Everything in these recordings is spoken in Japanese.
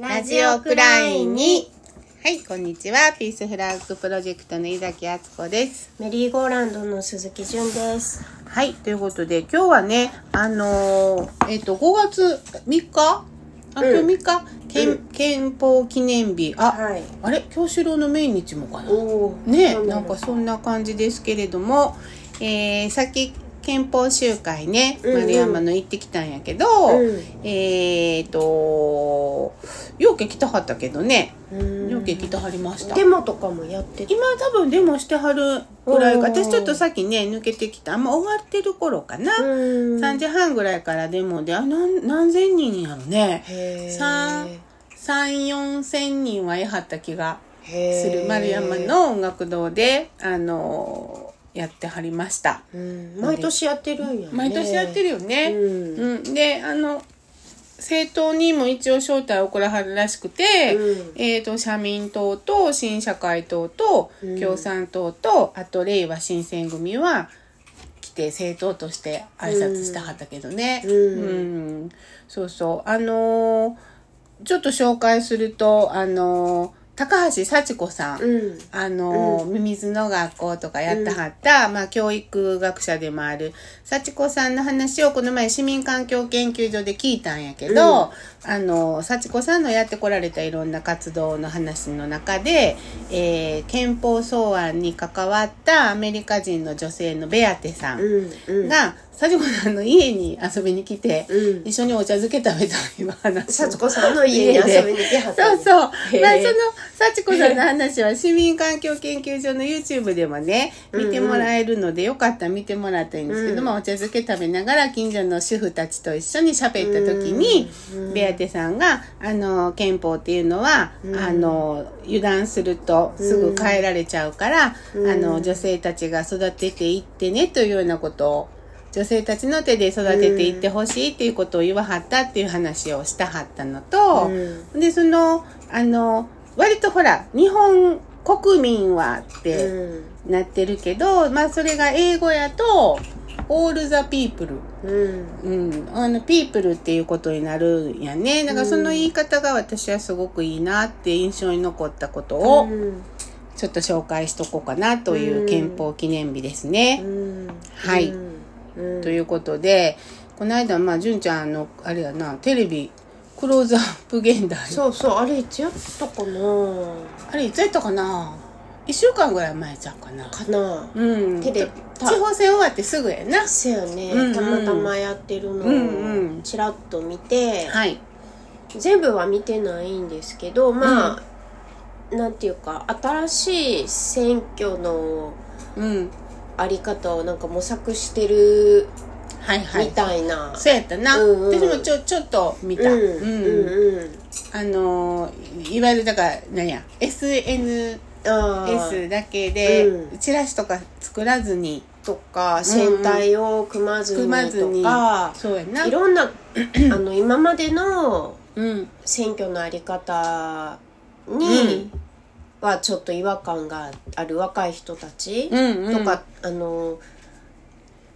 ラジオクラインに。はい、こんにちは。ピースフラッグプロジェクトの井崎敦子です。メリーゴーランドの鈴木純です。はい、ということで、今日はね、あのーえっ、と、5月3日？あ、今日3日、憲憲法記念日。あ、はい。あれ？京志郎の命日もかな？おお。ねなんかそんな感じですけれども、えー、さっき憲法集会ね、うんうん。丸山の行ってきたんやけど、うん。えーと、ようけ来たはったけどね、うん。ようけ来たはりました。デモとかもやってて。今多分デモしてはるぐらいか、うん私ちょっとさっきね、抜けてきた、あんま終わってる頃かな。うん。3時半ぐらいからデモで、あ、なん何千人やろね。へー。三3、4千人は得はった気がする。丸山の音楽堂で、あのーやってはりました。うん毎年やってるんやね。毎年やってるよね。うんうん、で、あの、政党にも一応招待を送らはるらしくて、うんえっ、と、社民党と新社会党とうん共産党と、あと、令和新選組は、来て政党として挨拶したはったけどね。うんうんそうそう。あのーちょっと紹介すると、あのー高橋幸子さん。うん。あの、ミミズの学校とかやってはった、まあ、教育学者でもある、幸子さんの話をこの前市民環境研究所で聞いたんやけど、あの、幸子さんのやってこられたいろんな活動の話の中で、えー憲法草案に関わったアメリカ人の女性のベアテさんうん。うん。が、幸子さんの家に遊びに来て、うん。一緒にお茶漬け食べたという話を。さつこさんの家に遊びに来はったそうそう。まあ、その、幸子さんの話は市民環境研究所の YouTube でもね、見てもらえるので、よかったら見てもらったらいいんですけど、うん。まあ、お茶漬け食べながら近所の主婦たちと一緒に喋った時に、うん。ベアテさんが、あの、憲法っていうのは、うん。あの、油断するとすぐ変えられちゃうから、うん。あの、女性たちが育てていってね、というようなことを、女性たちの手で育てていってほしいっていうことを言わはったっていう話をしたはったのと、うんで、その、あの、割とほら、日本国民はってうん。なってるけど、まあそれが英語やと、all the people。うん。うん。あの、people っていうことになるんやね。だからその言い方が私はすごくいいなって印象に残ったことを、うんちょっと紹介しとこうかなという憲法記念日ですね。うん。はいうん。ということで、この間、まあ、純ちゃんの、あれやな、テレビ、クローズアップ現代。そうそう、あれいつやったかな。あれいつやったかな？一週間ぐらい前ちゃうかな。かな。うん。テレビ。地方選終わってすぐやな。そうよね、うんうん。たまたまやってるのうんうん。をちらっと見て、はい。全部は見てないんですけどまあ、なんていうか新しい選挙のうんあり方をなんか模索してるはいはい。みたいな、そうやったな、うんうん。私もちょちょっと見た、うんうん。うんあのーいわゆるだから何や SNS だけで、うん。チラシとか作らずにとか選対を組まずに組まずに。とか、そうやな。いろんな あの今までのうん。選挙のあり方うん。にはちょっと違和感がある若い人たちうんうん。とか、あの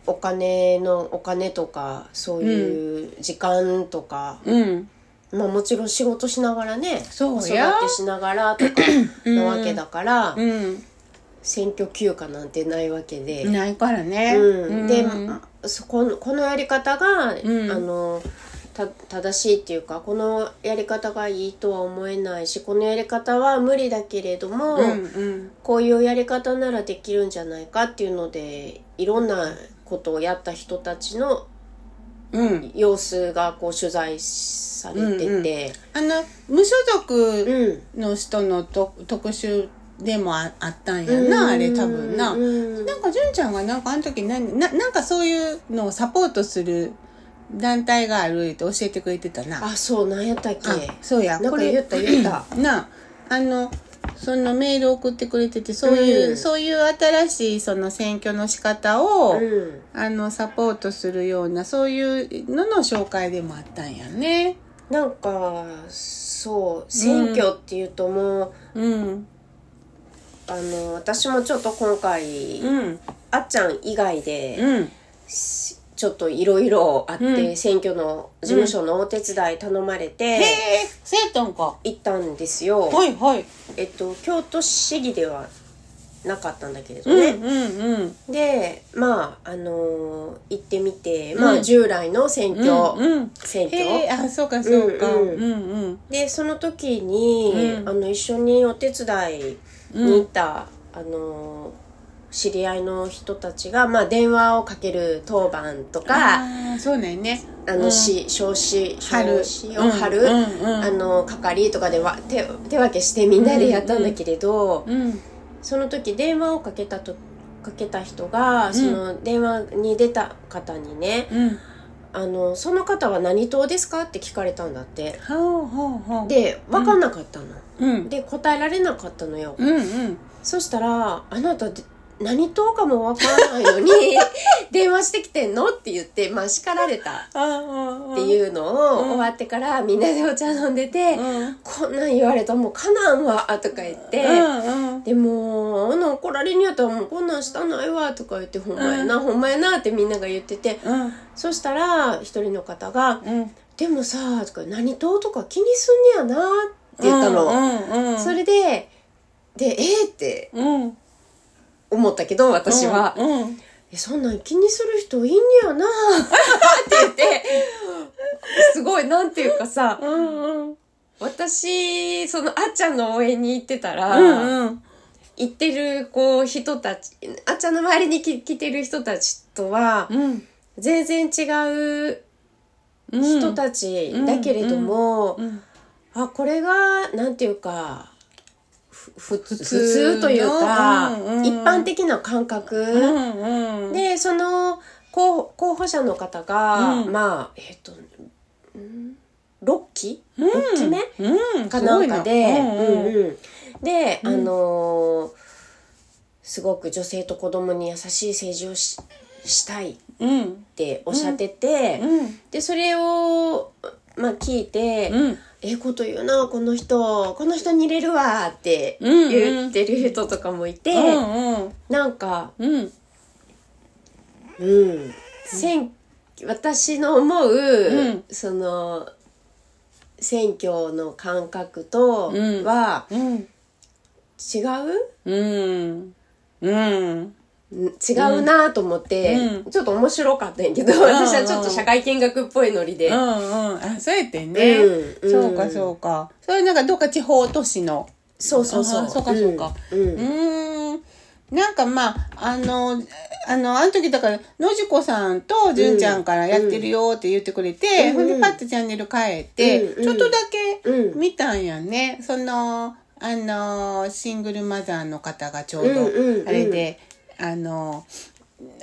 お金のお金とかそういう時間とか、うん。まあもちろん仕事しながらねそう子育やてしながらとかなわけだから、うん。選挙休暇なんてないわけで。ないからね、うん、で、うん。そこのこのやり方が、ん。あのた正しいっていうかこのやり方がいいとは思えないしこのやり方は無理だけれども、うんうん。こういうやり方ならできるんじゃないかっていうのでいろんなことをやった人たちのうん。様子がこう取材されてて、あの無所う属んの人のと特集でもああったんやな、あれ多分な、うん。なんか純ちゃんがなんかあの時何ななんかそういうのをサポートする団体があるって教えてくれてたな。あそうなんやったっけ？あそうや。これ言った言った。なあのそのメール送ってくれててそういう、うん。そういう新しいその選挙の仕方を、うん。あのサポートするようなそういうのの紹介でもあったんやね。なんかそう選挙っていうともう、うん。あの私もちょっと今回、うん。あっちゃん以外で、うん。しちょっといろいろあって、うん。選挙の事務所のお手伝い頼まれへてえそうやったんか。行ったんですよ。はいはい。えっと、京都市議ではなかったんだけれどね。うんうんうん。で、まあ、あのー行ってみて、うん。まあ、従来の選挙、うんうん。選挙。へえあそうかそうか。ううん。んうん。で、その時に、うん。あの、一緒にお手伝いに行った、あのー知り合いの人たちが、まあ、電話をかける当番とか、そうなんやね。あの、うん。し、少子、春。少子を貼る、うんうんうん。あの、係とかでわ手、手分けしてみんなでやったんだけれど、うんその時電話をかけたと、かけた人が、ん。その電話に出た方にね、うん。あの、その方は何党ですかって聞かれたんだって。で、分かんなかったの。うん。で、答えられなかったのよ。うんうん。そしたら、あなたで何党かも分からないのに、電話してきてんの？って言って、まあ叱られた。っていうのをうん。終わってからみんなでお茶飲んでて、うん。こんなん言われたらもうかなんわとか言って、うんうん。でもあの怒られにやったらもうこんなんしたないわとか言ってほんまやな、ほんまやなってみんなが言ってて。うん。そしたら一人の方がうん「でもさ」とか「何党とか気にすんねやな」って言ったの、それででえー、ってうん思ったけど私は、うんうん。えそんなん気にする人いんねやな。って言って。すごいなんていうかさうんうん。私そのあっちゃんの応援に行ってたら、うんうん。行ってるこう人たちあっちゃんの周りに来来てる人たちとはうん。全然違う人たちだけれども、うん。あこれがなんていうか普通通というか、うんうん。一般的な感覚、うんうん。でその候候補者の方が、うん。まあえっ、とん？6期 ?6 期目、うん。かなんかで、で、あのーすごく女性と子供に優しい政治をししたいっうんておっしゃってて、うん。でそれを、まあ、聞いて、うん。ええこと言うなこの人。この人に入れるわってうんうん言ってる人とかもいて、うんうん。なんか、うん。うん、選私の思う、ん。その選挙の感覚とうん。はうん。違う、うん。うん違うなと思って、うん。ちょっと面白かったんやけど、私はちょっと社会見学っぽいノリで、うんうん。あそうやってんね。うんそうかそうか。それなんかどっか地方都市の。そうそうそう。あそうかそうか。うん。うん。なんかまあ、あの、あの、あの時だから、のじこさんとじゅんちゃんからやってるよって言ってくれて、うんでパッとチャンネル変えて、うんちょっとだけうん。見たんやね。その、あの、シングルマザーの方がちょううんうんうん。ど、あの、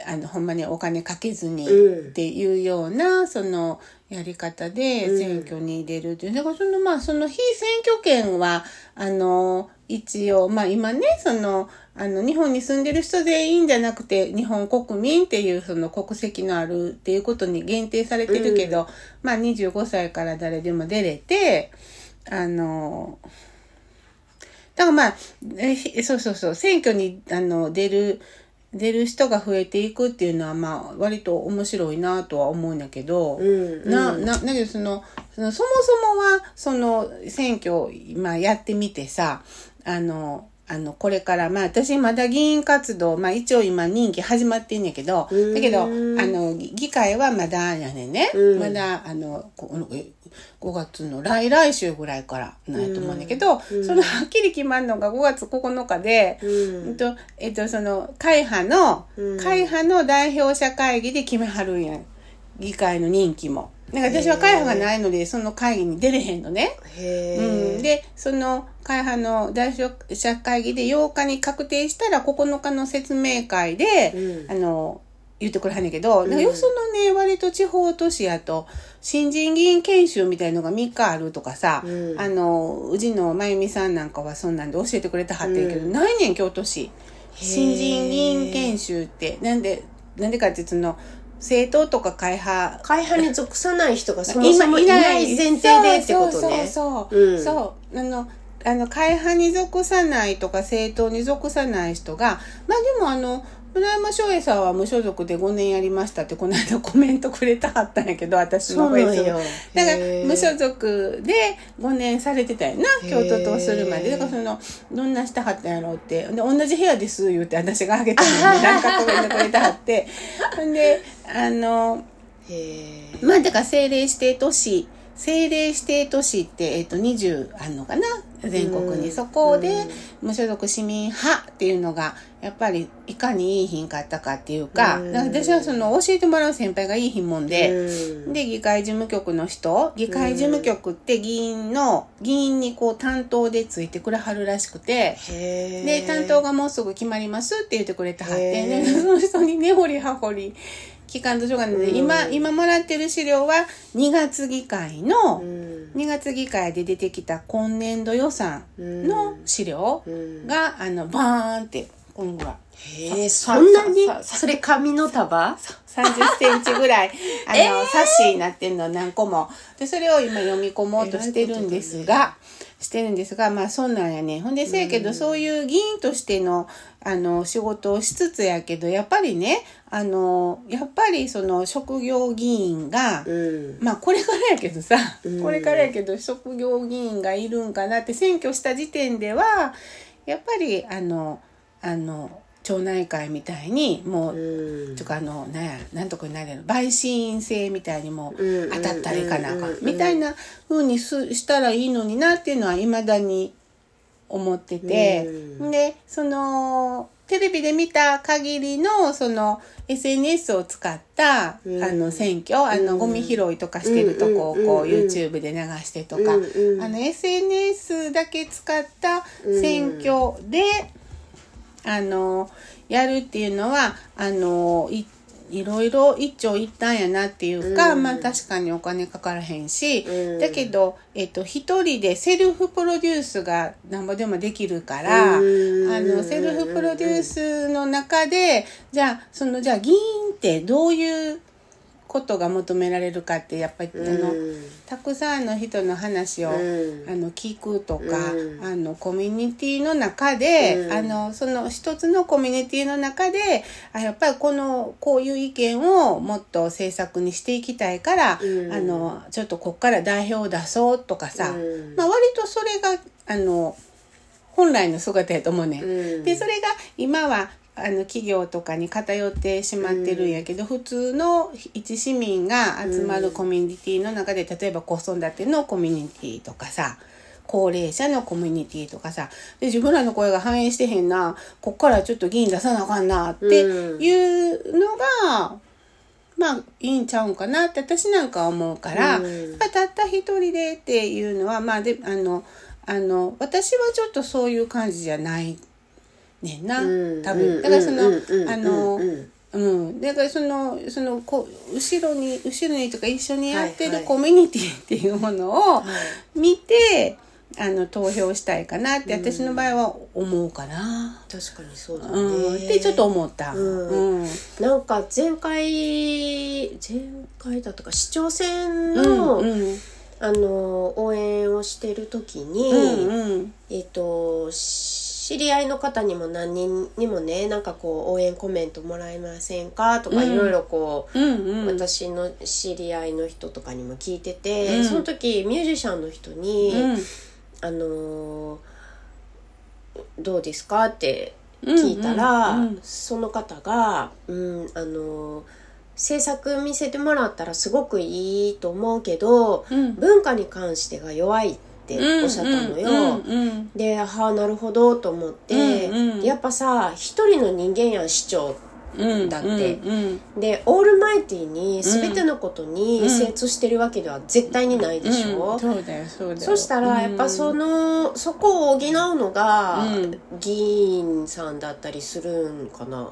あの、ほんまにお金かけずにうんっていうような、その、やり方でうん選挙に入れるっていう。だからその、まあ、その非選挙権は、あの、一応、まあ今ね、その、あの、日本に住んでる人全員じゃなくて、日本国民っていうその国籍のあるっていうことに限定されてるけど、まあ25歳から誰でも出れて、あの、だからまあ、えひそうそうそう、選挙にあの出る、出る人が増えていくっていうのはまあ割と面白いなとは思うんだけど、うんうん。な、な、だけどその、そもそもはその選挙まあやってみてさ、あの、あの、これから、まあ私まだ議員活動、まあ一応今任期始まってんやけど、うんだけど、あの、議議会はまだやねんね。うん。まだ、あの、こえ5月の来来週ぐらいからなんやと思うんだけど、うんそのはっきり決まるのが5月9日で、うんと、えっと、その、会派の、うん会派の代表者会議で決めはるんや。議会の任期も。だから私は会派がないので、その会議に出れへんのね。へうん、え、で、その会派の代表者会議で8日に確定したら9日の説明会で、うんあの、言ってくれはんねんけど、なんかよそのね、割と地方都市やと、新人議員研修みたいのが3日あるとかさ、うん。あの、宇治のまゆみさんなんかはそんなんで教えてくれたはってんけど、うん。ないねん、京都市。新人議員研修って。なんで、なんでかってその、政党とか会派、会派に属さない人がそもそもいない前提でってことね。そうそうそう、うん。そう。あのあの会派に属さないとか政党に属さない人がまあでもあの村山翔英さんは無所属で5年やりましたってこの間コメントくれたはったんやけど私のフェイスだから無所属で5年されてたよな京都とするまで。だからそのどんなしてはったんやろうって。で同じ部屋です言うて私があげたのに なんかコメントくれたはって。ほんであのまあだから政令指定都市政令指定都市って、えっと20あんのかな？全国に、うん。そこで無所属市民派っていうのがやっぱりいかにいい品かったかっていうか,、私はその教えてもらう先輩がいい品もんで、うん。で議会事務局の人議会事務局って議員の議員にこう担当でついてくれはるらしくて。で担当がもうすぐ決まりますって言ってくれてはって、へー。でその人に根掘り葉掘り聞かんとしょうがないので、うん。今今もらってる資料は2月議会の、うん。2月議会で出てきた今年度予算の資料うん。が、あのバーンってこんぐらいへえさそんなに？それ紙の束？30センチぐらい あの、冊子になってるの何個も。でそれを今読み込もうとしてるんですが、してるんですがまあそんなんやね。ほんでせやけど、そういう議員としてのあの仕事をしつつやけどやっぱりねあのやっぱりその職業議員が、うん。まあこれからやけどさ、うん。これからやけど職業議員がいるんかなって選挙した時点ではやっぱりあのあの町内会みたいにもう、うん。とかあのなんやなんとかになるの陪審員制みたいにもうん当たったらいかなあかうんんみたいな風にすしたらいいのになっていうのはいまだに思ってて、うん。でそのテレビで見た限りのその SNS を使った、うん。あの選挙あのうん。ゴミ拾いとかしてるとこをこう YouTube で流してとか、あの SNS だけ使った選挙で、あのやるっていうのはあのいいろいろ一長一短やなっていうか、うん。まあ確かにお金かからへんし、うん。だけど、えっと、一人でセルフプロデュースがなんぼでもできるから、うん。あのセルフプロデュースの中でじゃあそのじゃあ議員ってどういうことが求められるかってやっぱり、あのうん。たくさんの人の話を、うん。あの聞くとか、うん。あのコミュニティの中で、うん。あのその一つのコミュニティの中であやっぱりこのこういう意見をもっと政策にしていきたいから、うん。あのちょっとこっから代表を出そうとかさ、うん。まあ、割とそれがあの本来の姿やと思うねん。うん。でそれが今はあの企業とかに偏ってしまってるんやけど、普通の一市民が集まるコミュニティの中で、例えば子育てのコミュニティとかさ高齢者のコミュニティとかさで自分らの声が反映してへんなこっからちょっと議員出さなあかんなっていうのが、まあいいんちゃうんかなって私なんかは思うから、うん。たった一人でっていうのはまあであのあの私はちょっとそういう感じじゃないねんな、うん多分。だからその、うんうんあの、うんうん、だからそのそのこう後ろに後ろにとか一緒にやってはいはい。るコミュニティっていうものを見て、あの投票したいかなって私の場合は思うかな。確かにそうだね、うん、ってちょっと思った。うん。うん。なんか前回前回だとか市長選うの、んうん。あの応援をしてる時に、うんうん。えっ、と知り合いの方にも何人にもねなんかこう応援コメントもらえませんか？とかうん。いろいろこう、うんうん。私の知り合いの人とかにも聞いてて、うん。その時ミュージシャンの人にうん。あのーどうですか?」って聞いたら、うん。うんその方が「うんあのー制作見せてもらったらすごくいいと思うけど、うん。文化に関してが弱い」っておっしゃったのよ。ではあなるほどと思って、うんうん。やっぱさ一人の人間やん市長うんだってうん。でオールマイティに全てのことに精通してるわけでは絶対にないでしょ、うん。そうだよそうだよ。そしたらやっぱその、そこを補うのがうん。議員さんだったりするんかな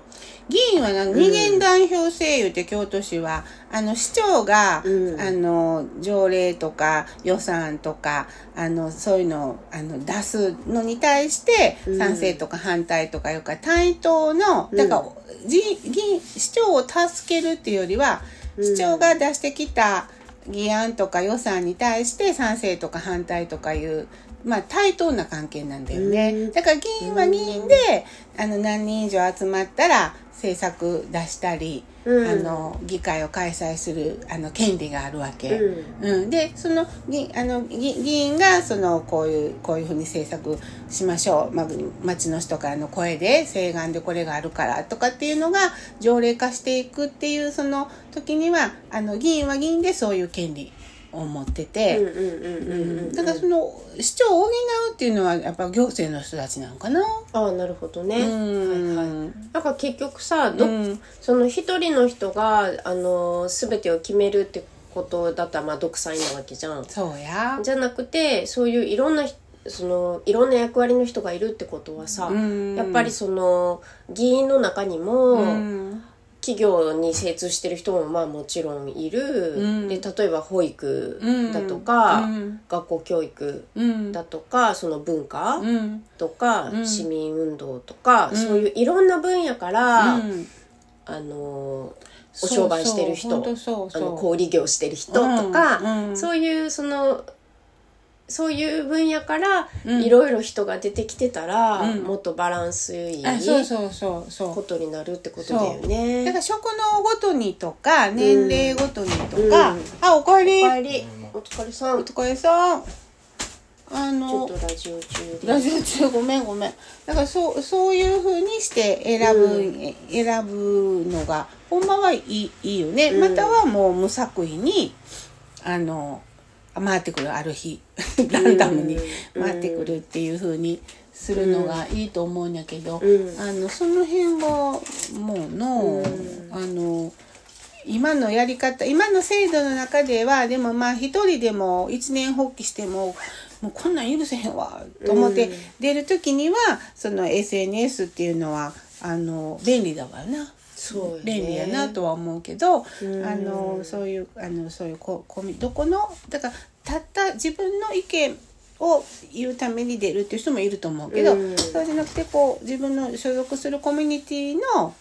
議員はな二元代表制言うて京都市はあの市長が、うん。あの条例とか予算とかあのそういうのをあの出すのに対してうん。賛成とか反対とかいうか対等のだから、議議員市長を助けるっていうよりはうん。市長が出してきた議案とか予算に対して賛成とか反対とかいうまあ対等な関係なんだよね。うん。だから議員は議員で、あの何人以上集まったら政策出したり、うん。あの議会を開催するあの権利があるわけ。ううん、でその議あの議議員がそのこういうこういうふうに政策しましょう、まあ、町の人からの声で請願でこれがあるからとかっていうのが条例化していくっていうその時にはあの議員は議員でそういう権利を持ってて。だからその市長を補うっていうのはやっぱ行政の人たちなのかな。ああなるほどね、うん。はいはい。なんか結局さど、うん。その一人の人があの全てを決めるってことだったらまあ独裁なわけじゃん。そうや。じゃなくてそういういろんなひそのいろんな役割の人がいるってことはさ、うん。やっぱりその議員の中にも、うん企業に精通してる人もまあもちろんいる、うん。で例えば保育だとか、うん。学校教育うん。だとかその文化うん。とか、うん。市民運動とか、うん。そういういろんな分野から、うん。あのお商売してる人あの小売業してる人とか、うん。うん。そういうそのそういう分野からうん。いろいろ人が出てきてたら、うん。もっとバランスいいあそうそうそうそう。ことになるってことだよね。だから職能ごとにとか年齢ごとにとか、うん。あおかえり。おかえり。お疲れさん。ちお疲れさん。あょっのとラジオ中で。ラジオ中ごめんごめん。だからそうそういうふうにして選ぶ、選ぶのがほんまはいいいいよね、うん。またはもう無作為にあの回ってくるある日。ランダムにうん。回ってくるっていうふうにするのがいいと思うんやけど、うん。あのその辺がもうの、うん。あの今のやり方今の制度の中ではでもまあ一人でも一年発起してももうこんなん許せへんわと思ってうん。出る時にはその SNS っていうのはあの便利だわな。便利やなとは思うけど、うん。あのそういうあのそういうこコミどこのだからたった自分の意見を言うために出るっていう人もいると思うけど、うん。そうじゃなくてこう自分の所属するコミュニティの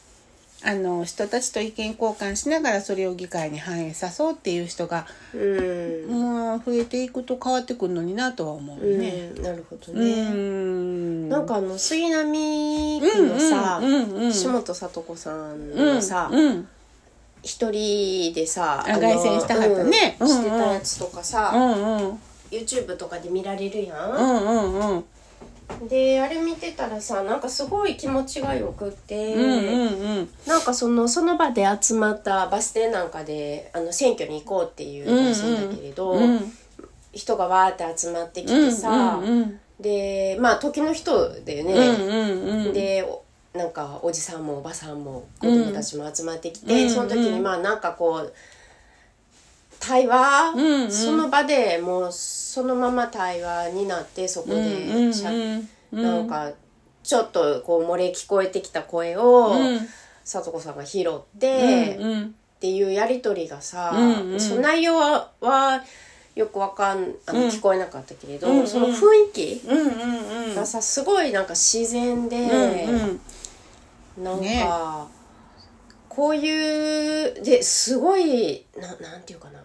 あの人たちと意見交換しながらそれを議会に反映さそうっていう人が、うん、もう増えていくと変わってくるのになとは思うよね。うんなるほどうね、ん。なんかあの杉並区のさ、うんうんうん下本聡子さんうんのさ、うん一人でさあ凱旋したはったね。うんうんうんしてたやつとかさ、うんうん。YouTube とかで見られるや、うんんうんうんであれ見てたらさなんかすごい気持ちがよくって、うんうんうん。なんかそのその場で集まったバス停なんかであの選挙に行こうっていう場所だけれど、うん。人がわーって集まってきてさ、うんうんでまあ時の人だよね、うんうんうん。でおなんかおじさんもおばさんも子供たちも集まってきて、うん。その時にまあなんかこう対話、うんうん。その場でもうそのまま対話になってそこでしゃ、うんうんなんかちょっとこう漏れ聞こえてきた声を、うん。さとこさんが拾って、っうんうん。ていうやり取りがさ、うんうん。その内容ははよくわかんあの、うん。聞こえなかったけれど、うんうん。その雰囲気うんうんうん。がさすごいなんか自然で、うん。なんか、ね。こういうですごいななんていうかな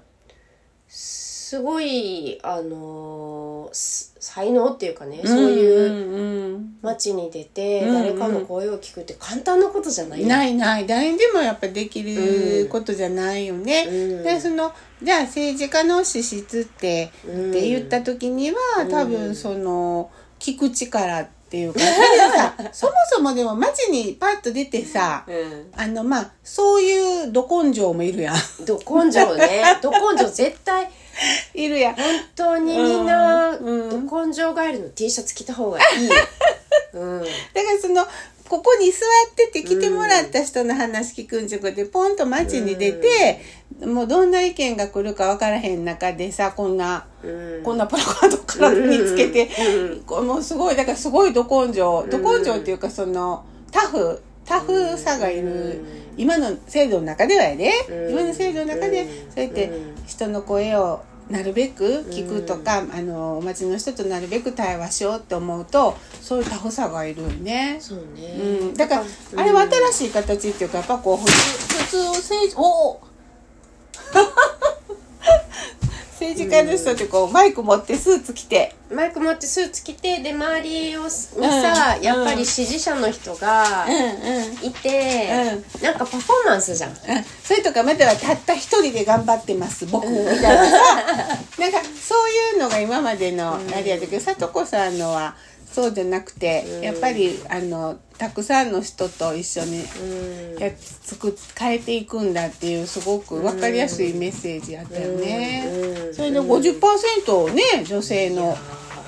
すごいあのーす才能っていうかね、うんそういううん街に出てうんうん。誰かの声を聞くって簡単なことじゃないよないない。誰にでもやっぱできることじゃないよね。うん。でそのじゃあ政治家の資質って、うん。って言った時には多うん。分その聞く力っていうか。だってさそもそもでも街にパッと出てさうん。あのまあそういうど根性もいるやん。ど根性ね。ど根性絶対。いるやん。本当にみんなうん。ど根性帰りの。T シャツ着た方がいい、うん、だからそのここに座ってて来てもらった人の話聞くんじゃなくてポンと街に出て、もうどんな意見が来るか分からへん中でさこんな、うん。こんなプラカード体につけて、もうすごいだからすごいど根性ど根性っていうかそのタフタフさがいる、うん。今の制度の中ではやで、うん。今の制度の中でうん。そうやってうん。人の声をなるべく聞くとか、あの街の人となるべく対話しようって思うとそういうタフさがいるよね。そうね、うん、だから、うん。あれは新しい形っていうかやっぱこう普通普通政治おお 政治家の人ってこうマイク持ってスーツ着て。マイク持ってスーツ着てで周りをにさ、うん。やっぱり支持者の人がうんうん。いて、なんかパフォーマンスじゃん。うん。それとかまたはたった一人で頑張ってます僕みたいなさ。なんかそういうのが今までのあれやけど聡子さんのはそうじゃなくて、やっぱりあのたくさんの人と一緒にうんやっ作っ変えていくんだっていうすごく分かりやすいメッセージやったよね。うんそれで50%ね女性の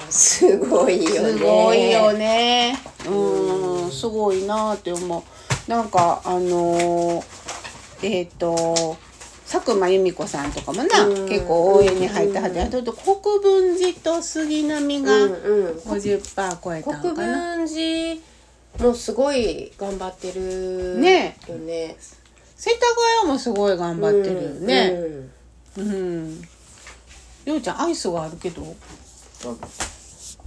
すごいよねすごいよね。うん、すごいなって思う。なんかあのーえっ、と佐久間由美子さんとかもな、うん結構応援に入ったはずや。あと国分寺と杉並がうんうん50%超えた国んかな。分寺もすごい頑張ってるねよね世田谷もすごい頑張ってるよね。うんうん。ようちゃんアイスがあるけど、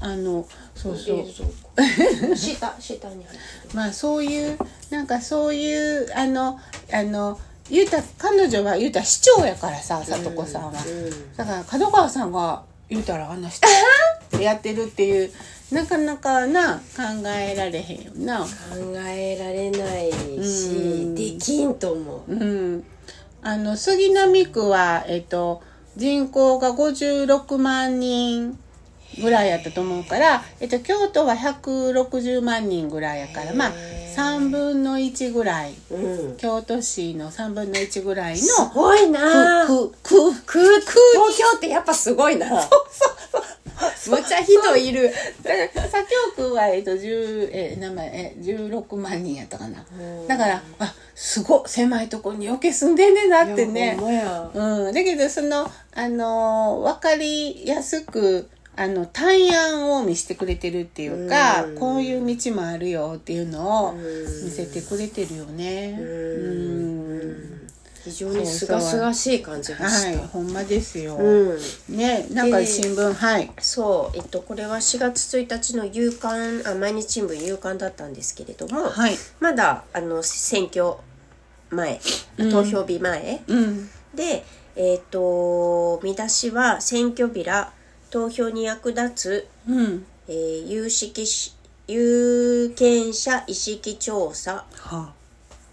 あのそうそう。下下に入ってる まあそういうなんかそういうあのあの言うた彼女は言うたら市長やからさ里子さんは、うん。だから角川さんが言うたらあんな人やってるっていうなかなかな考えられへんよな。考えられないし、うん。できんと思う。うん。あの杉並区はえっと人口が56万人ぐらいやったと思うから、えっと、京都は160万人ぐらいやからまあへー3分の1ぐらい。うん。京都市の3分の1ぐらいすのごいな。東京ってやっぱすごいな。むちゃ人いる。左京区は、えっと、10え名前え16万人やったかな。うん。だからあすごっ。狭いとこに余計住んでんねんなってね。うん、だけどそのあの分かりやすくあの対案を見せてくれてるっていうか、うんこういう道もあるよっていうのをうん見せてくれてるよね。うんうん非常にすがすがしい感じがしはいた、ほんまですよ。うんねなんかで新聞はい。そう、えっと、これは4月1日の夕刊あ毎日新聞夕刊だったんですけれども、はい。まだあの選挙前うん投票日前、うん。で、えっと見出しは「選挙ビラ投票に役立つ、うん。えー有識し有権者意識調査は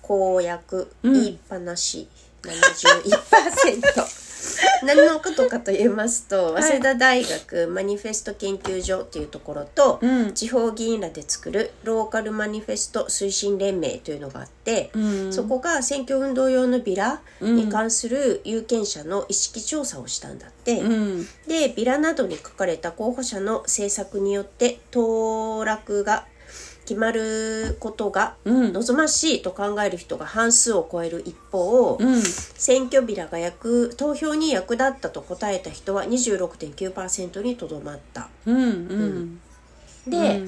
公約、うん。言いっぱなし71% 何のことかと言いますと、はい。早稲田大学マニフェスト研究所っていうところと、うん。地方議員らで作るローカルマニフェスト推進連盟というのがあって、うん。そこが選挙運動用のビラに関する有権者の意識調査をしたんだって、うん。でビラなどに書かれた候補者の政策によって当落が決まることがうん望ましいと考える人が半数を超える一方、うん。選挙ビラが役投票に役立ったと答えた人は26.9%にとどまった。うん。うん。で、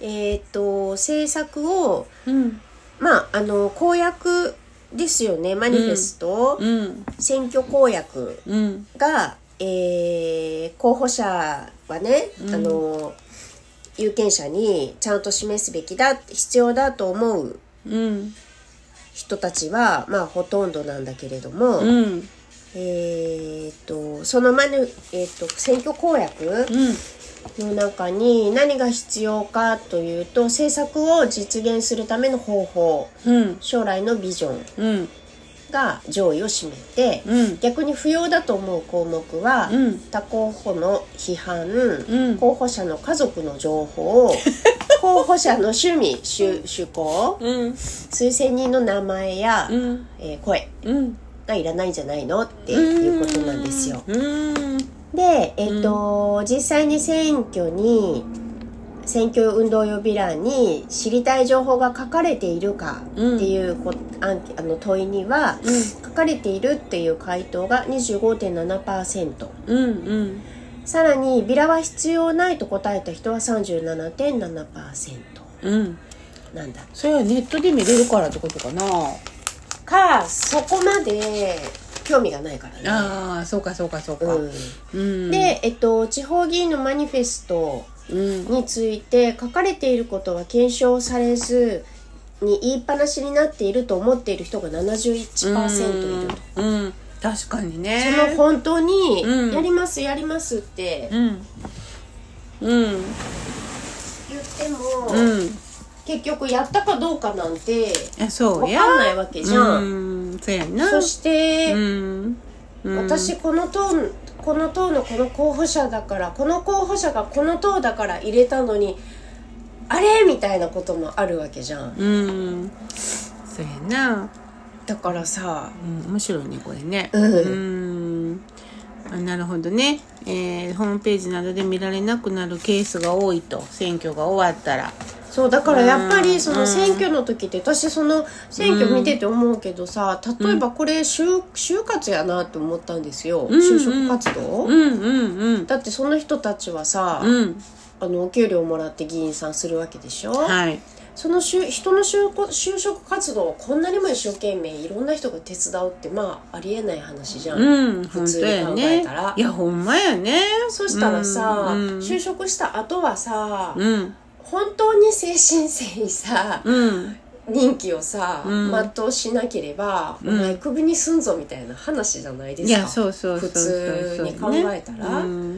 えーっと政策をうん。まああの公約ですよねマニフェスト、うん。選挙公約うん。が、えー候補者はね、うんあの有権者にちゃんと示すべきだ必要だと思ううん。人たちはまあほとんどなんだけれども、うん。えーっとそのマニ、えーっと選挙公約うん。の中に何が必要かというと政策を実現するための方法うん。将来のビジョンうん。が上位を占めて、うん。逆に不要だと思う項目は、うん他候補の批判、うん候補者の家族の情報 候補者の趣味趣趣向うん。推薦人の名前や、うん。えー声うん。がいらないんじゃないのっていうことなんですよ。うん。で、えっ、と、実際に選挙に選挙運動予備欄に知りたい情報が書かれているかっていうこ、アンケあの問いには、書かれているっていう回答が25.7%うん。うん。さらにビラは必要ないと答えた人は37.7%うん。なんだそれはネットで見れるからってことかな。かそこまで興味がないからね。ああ、そうかそうかそうか。うんうん。で、えっと、地方議員のマニフェストうん。について書かれていることは検証されずに言いっぱなしになっていると思っている人が71%いると。うん。確かにねその本当にやりますやりますってうん言っても、うん結局やったかどうかなんてあそうやわかんないわけじゃんそやなそして、うん私この党この党のこの候補者だからこの候補者がこの党だから入れたのにあれ？みたいなこともあるわけじゃん。うん。そうやな。だからさうん面白いねこれね。うん。うん。あなるほどね、えーホームページなどで見られなくなるケースが多いと。選挙が終わったらそうだからやっぱりそのうん。選挙の時って私その選挙見てて思うけどさ例えばこれ就就活やなって思ったんですよ、ん就職活動、うんうんうん。だってその人たちはさ、うん。あのお給料もらって議員さんするわけでしょ、はい。その就人の就こ就職活動をこんなにも一生懸命いろんな人が手伝うってまあありえない話じゃん、うん普通に考えたら。いやほんまやね。そしたらさ、うんうん。就職した後はさ、うん本当に精神性にさ、うん。任期をさ、うん。全うしなければ、うん。お前クビにすんぞみたいな話じゃないですか。いやそうそうそうそう普通に考えたら、うん。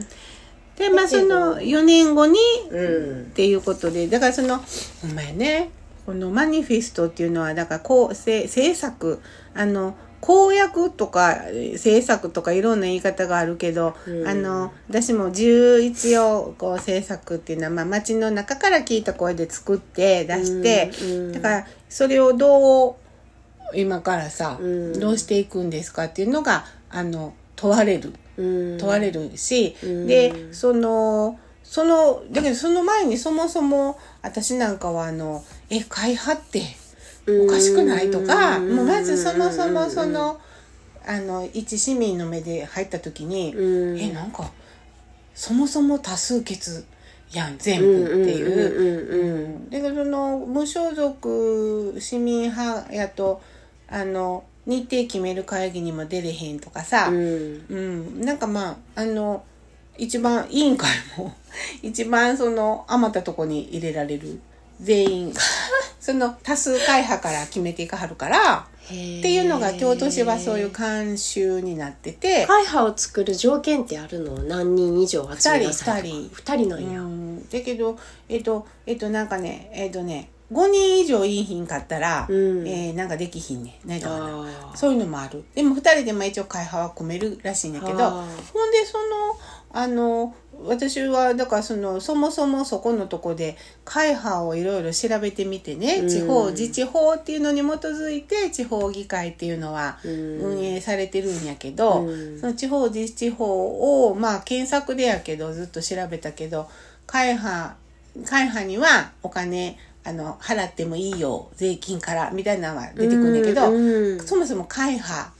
でまあその4年後にうん。っていうことでだからそのお前ねこのマニフェストっていうのはだからこうせ政策あの公約とかえー政策とかいろんな言い方があるけど、うん。あの私も11をこう政策っていうのは、まあ、町の中から聞いた声で作って出して、うんだからそれをどう今からさ、うん。どうしていくんですかっていうのがあの問われる。うん。問われるし、うん。でそのそのだけどその前にそもそも私なんかはあの「え会派っておかしくない?」とか、うんもうまずそもそもそのあの一市民の目で入った時に「うんえなんかそもそも多数決やん全部」っていう。うんうんうんだからその無所属市民派やとあの日程決める会議にも出れへんとかさ、うんうん、なんかまああの一番委員会も 一番その余ったとこに入れられる全員その多数会派から決めていかはるからっていうのが京都市はそういう慣習になってて、会派を作る条件ってあるの？何人以上集めなさいとか？二人二人。なんや、うん、だけどえっとえっとなんかねえっとね5人以上いいひんかったら、うん。えーなんかできひんねん。何だかなそういうのもある。でも2人でも一応会派は組めるらしいんだけどほんあでそのあの私はだからそのそもそもそこのとこで会派をいろいろ調べてみてね、うん。地方自治法っていうのに基づいて地方議会っていうのはうん。運営されてるんやけど、うん。その地方自治法をまあ検索でやけどずっと調べたけど会派会派にはお金あの払ってもいいよ税金からみたいなのが出てくるんだけど、うん。そもそも会派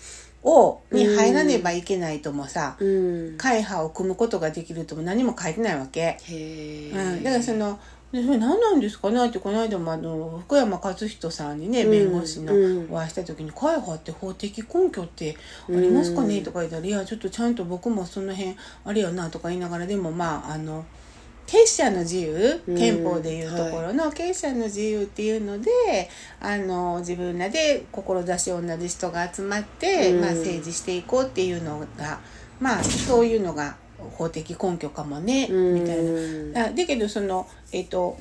をに入らねばいけないともさ、うん。会派を組むことができるとも何も書いてないわけ。へうん、だからそのでそれ何なんですかねってこの間もあの福山和人さんにねうん。弁護士のうん。お会いした時に「会派って法的根拠ってありますかね?」うんとか言ったら「いやちょっとちゃんと僕もその辺あれやな」とか言いながらでもまああの結社の自由うん憲法でいうところの結社の自由っていうので、あの自分らで志同じ人が集まって、うん。まあ、政治していこうっていうのがまあそういうのが法的根拠かもね、うん。みたいな。あだけどそのえっ、と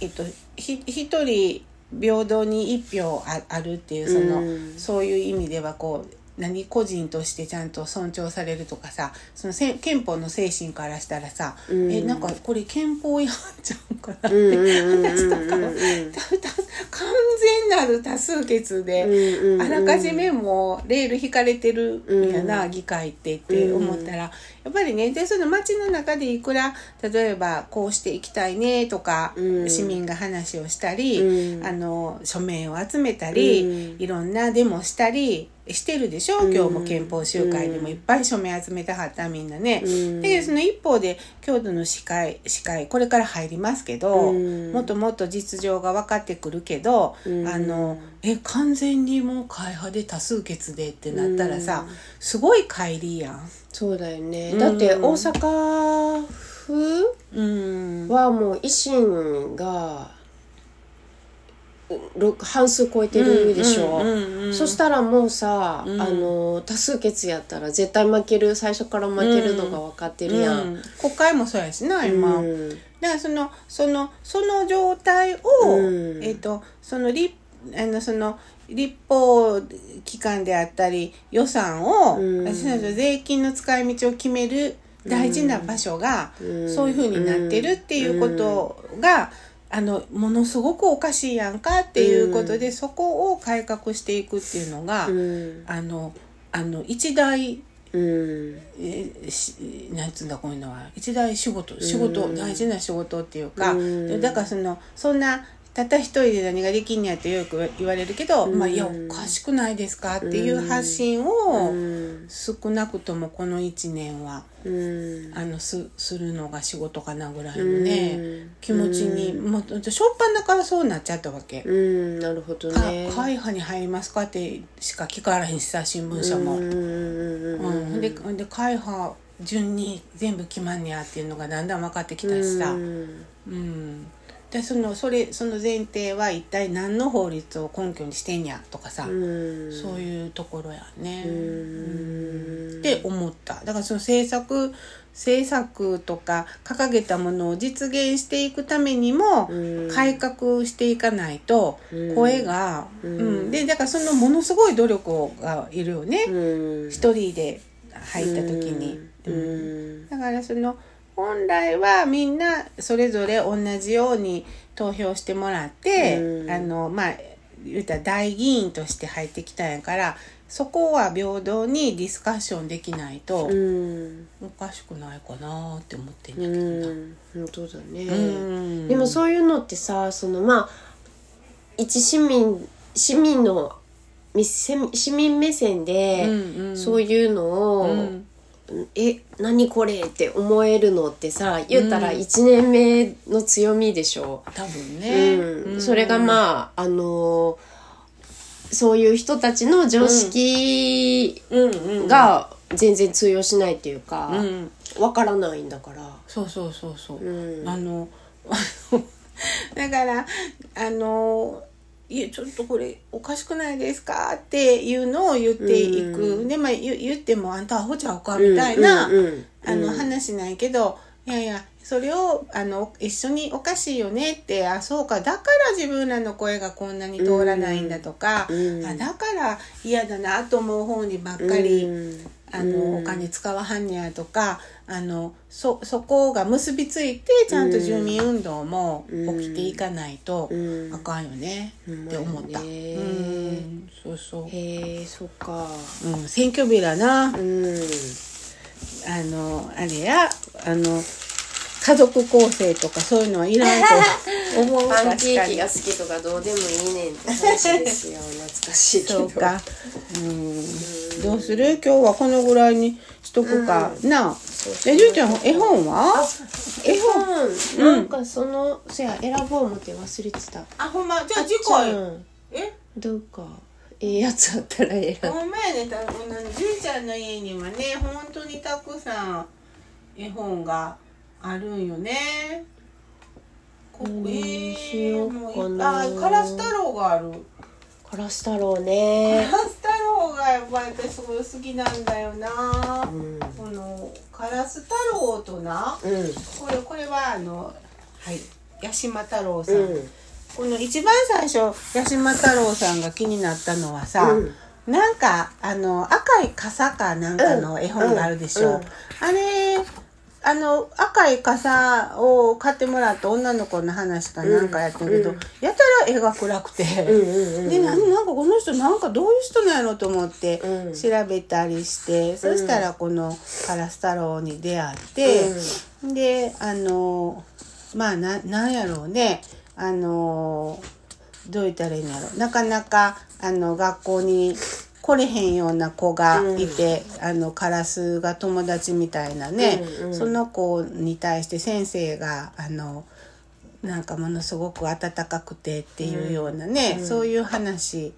えっ、とひ一人平等に一票ああるっていうその、うん。そういう意味ではこう何個人としてちゃんと尊重されるとかさそのせ憲法の精神からしたらさ、うん。えなんかこれ憲法違反ちゃうかなっうんて話とかをうん完全なる多数決で。うんうんあらかじめもうレール引かれてるんやな、うん。議会ってって思ったら、やっぱりねでその街の中でいくら例えばこうしていきたいねとか、うん。市民が話をしたり、うん。あの署名を集めたり、うん。いろんなデモしたりしてるでしょ、うん。今日も憲法集会でもいっぱい署名集めたはったみんなね。うん。でその一方で京都の司会司会これから入りますけど、うん。もっともっと実情が分かってくるけど、うん。あのえ完全にもう会派で多数決でってなったらさ、うん。すごい乖離やん。そうだよね、うん。だって大阪府うん。はもう維新がろ半数超えてるでしょ、うんうんうんうんそしたらもうさ、うん。あの多数決やったら絶対負ける最初から負けるのが分かってるやん、うん。国会もそうやしな今、うん。だからそのそのその状態を、うん。えっ、とその立あのその立法機関であったり予算を、うん。私たちの税金の使い道を決める大事な場所が、うん。そういうふうになってるっていうことが、あのものすごくおかしいやんかっていうことで、そこを改革していくっていうのが、うん。あのあの一大うん。えーしなんつうんだこういうのは。一大仕事仕事、うん。大事な仕事っていうか、だからそのそんなたった一人で何ができんやってよく言われるけど、うん。まあいやおかしくないですかっていう発信うをん。少なくともこの1年はうん。あのすするのが仕事かなぐらいのね、うん。気持ちに、もうしょっぱなからそうなっちゃったわけ。うん。なるほどかね会派に入りますかってしか聞かれへんしさ新聞社も。うん。でで会派順に全部決まんねやっていうのがだんだん分かってきたしさ、ううんんでそのそれその前提は一体何の法律を根拠にしてんやとかさ、うん。そういうところやね。って思った。だからその政策政策とか掲げたものを実現していくためにもうん。改革していかないとうん。声が、うん。うん。でだからそのものすごい努力がいるよね。うん。一人で入った時に、ううんん。だからその本来はみんなそれぞれ同じように投票してもらって、うん。あのまあ言うたら大議員として入ってきたんやからそこは平等にディスカッションできないとうん。おかしくないかなって思ってんだうけどな。ん。本当だね、うん。でもそういうのってさそのまあ一市民市民のみせ市民目線で、そういうのを、うんえ何これ？って思えるのってさ言ったらうん。1年目の強みでしょ、多分ね、うん。それがまああのそういう人たちの常識が全然通用しないっていうか、うん、わからないんだから。そうそうそうそう。うん。あの だから、あの、いや、ちょっとこれおかしくないですか？っていうのを言っていく。うん。で、まあ言言ってもあんたアホちゃうかみたいな、あのうん話ないけど、いやいや、それをあの一緒におかしいよねってあそうか。だから自分らの声がこんなに通らないんだとか、うん。あだから嫌だなと思う方にばっかり、うんあの、うん。お金使わはんねやとかあのそそこが結びついてちゃんと住民運動も起きていかないとうん。あかんよね、うん。って思った。うん。そうそう、へえそっか。うん、選挙日だな。うん。あのあれやあの家族構成とかそういうのはいらんと思う。パンケーキが好きとかどうでもいいねんって話ですよ懐かしいけど。そうか。うん。どうする？今日はこのぐらいにしとくか、なあ。えじゅんちゃん絵本は？絵本？うん。なんかそのそや選ぼう思って忘れてた。あほんま？じゃあ次じ回え？どうか。ええやつあったら選ぶほんまやね、たじゅんちゃんの家にはね、本当にたくさん絵本があるんよね。ここ何えにしようもかなあ、カラス太郎がある。カラス太郎カねラス太郎がやっぱり私すごい好きなんだよな。うん。このカラス太郎とな、うん。これこれはあのはい八島太郎さん。うん。この一番最初八島太郎さんが気になったのはさ、うん。なんかあの赤い傘かなんかの絵本があるでしょ、うん。うん。あれあの赤い傘を買ってもらった女の子の話かなんかやったけど、うん。やたら絵が暗くて、うんで何なんかこの人なんかどういう人なんやろと思ってうん。調べたりして、そしたらこのカラス太郎に出会って、であのまあななんやろうね。あのどう言ったらいいんやろ。なかなかあの学校に来れへんような子がいて、あのカラスが友達みたいなね、うんうんその子に対して先生があのなんかものすごく温かくてっていうようなね、うんそういう話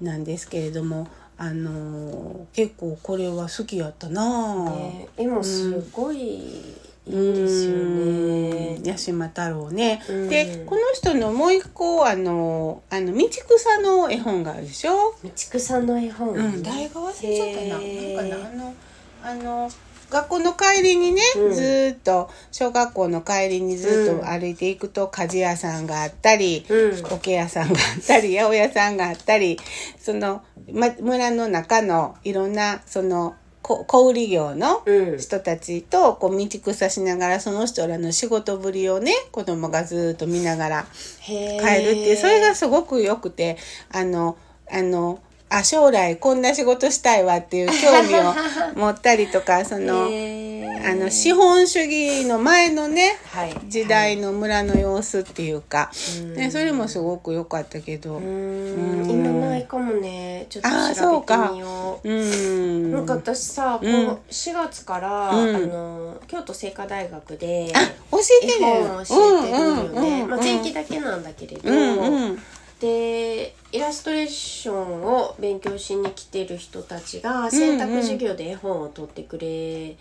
なんですけれどもあの結構これは好きやったなぁ、ね絵もすごいいいですよね。うん。八島太郎ね。うんで、この人のもう一個、あの、あの、道草の絵本があるでしょ？道草の絵本、うん、誰が忘れちゃったな。なんかな、あの、あの、学校の帰りにね、うん。ずーっと、小学校の帰りにずーっと歩いていくと、鍛冶屋さんがあったり、うん。桶屋さんがあったり、八百屋さんがあったり、その、ま、村の中のいろんな、その、こ小売業のうん。人たちと、こう、道草しながら、その人らの仕事ぶりをね、子供がずーっと見ながら、へー。変えるっていうそれがすごく良くてあのあのあ将来こんな仕事したいわっていう 興味を持ったりとかそのへー。あの資本主義の前のねはい。時代の村の様子っていうか、うん。ね、それもすごく良かったけど。ううん。ん今ないかもねちょっと調べてそう。かみよううん。なんか私さ、こううん4月から、うん。あの京都精華大学であ教えて絵ね本を教えてるよね、うんうんうんまあ、前期だけなんだけれど、うんうんでイラストレーションを勉強しに来てる人たちが選択授業で絵本を取ってくれ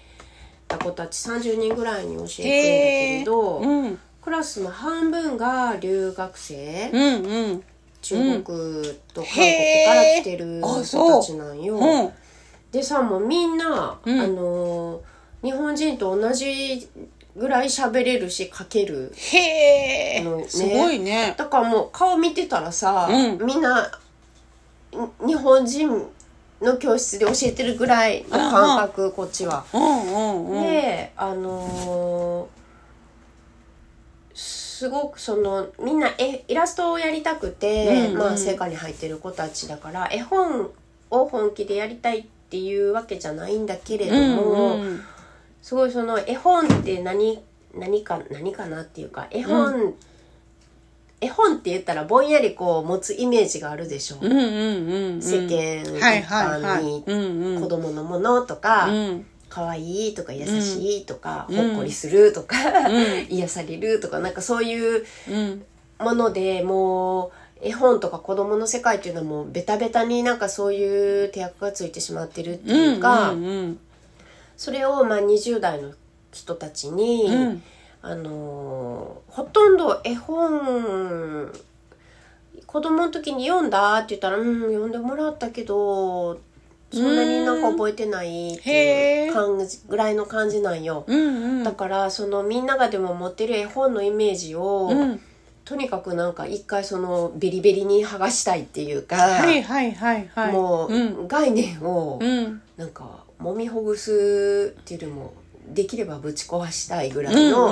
た子たち30人ぐらいに教えてるんだけれど、うん。クラスの半分が留学生、うんうん。中国と韓国から来てるへーあ子そうたちなんよ。うん。でさもうみんな、うん。あの日本人と同じぐらい喋れるし書ける。へえ、ね。すごいね。だからもう顔見てたらさ、うん。みんなん日本人の教室で教えてるぐらいの感覚こっちは。うんうんうん。であのーすごくそのみんな絵イラストをやりたくて、うんうん。まあ成果に入ってる子たちだから絵本を本気でやりたいっていうわけじゃないんだけれども、うんうんすごいその絵本って何何か何かなっていうか絵本、絵本って言ったらぼんやりこう持つイメージがあるでしょ、うんうんうんうん。世間一般にうんうん子供のものとか、うん。可愛いとか優しいとか、うん。ほっこりするとか、ん。癒されるとかなんかそういううん。ものでもう絵本とか子供の世界っていうのはもうベタベタになんかそういう手役がついてしまってるっていうか、うんうんそれをまあ20代の人たちに、うん。あのーほとんど絵本子供の時に読んだって言ったら「うん読んでもらったけどそんなになんか覚えてない」っていう感じぐらいの感じなんよ。うんうん。だからそのみんながでも持ってる絵本のイメージを、うん。とにかくなんか一回そのベリベリに剥がしたいっていうか、はいはいはいはい。もう、うん。概念をうん。なんか揉みほぐすっていうよりもできればぶち壊したいぐらうんいの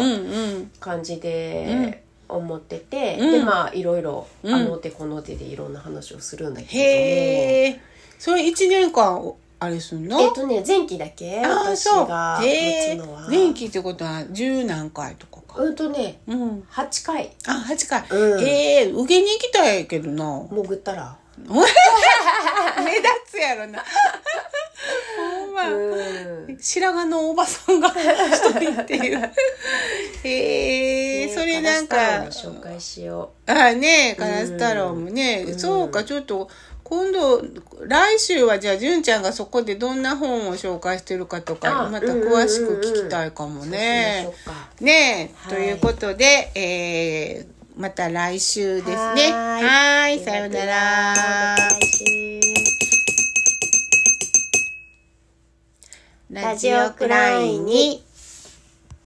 感じで思ってて、うん。でまあいろいろうん。あの手この手でいろんな話をするんだけれへえそれ一年間あれすんの？えっとね前期だけ私がへえ持つのは。前期ってことは十何回とかか。うんとねうん。8回。あ八回。うん。へえ受けに行きたいけどな。潜ったら。目立つやろな うん。白髪のおばさんが 一人っていう。へえねそれなんか。紹介しよあねカラス太郎もね、うん。そうかちょっと今度来週はじゃあ純ちゃんがそこでどんな本を紹介してるかとかあまた詳しく聞きたいかもうね。ねえ、はい。ということで、えーまた来週ですね。はーいはーいさようなら。ラジオクラインに。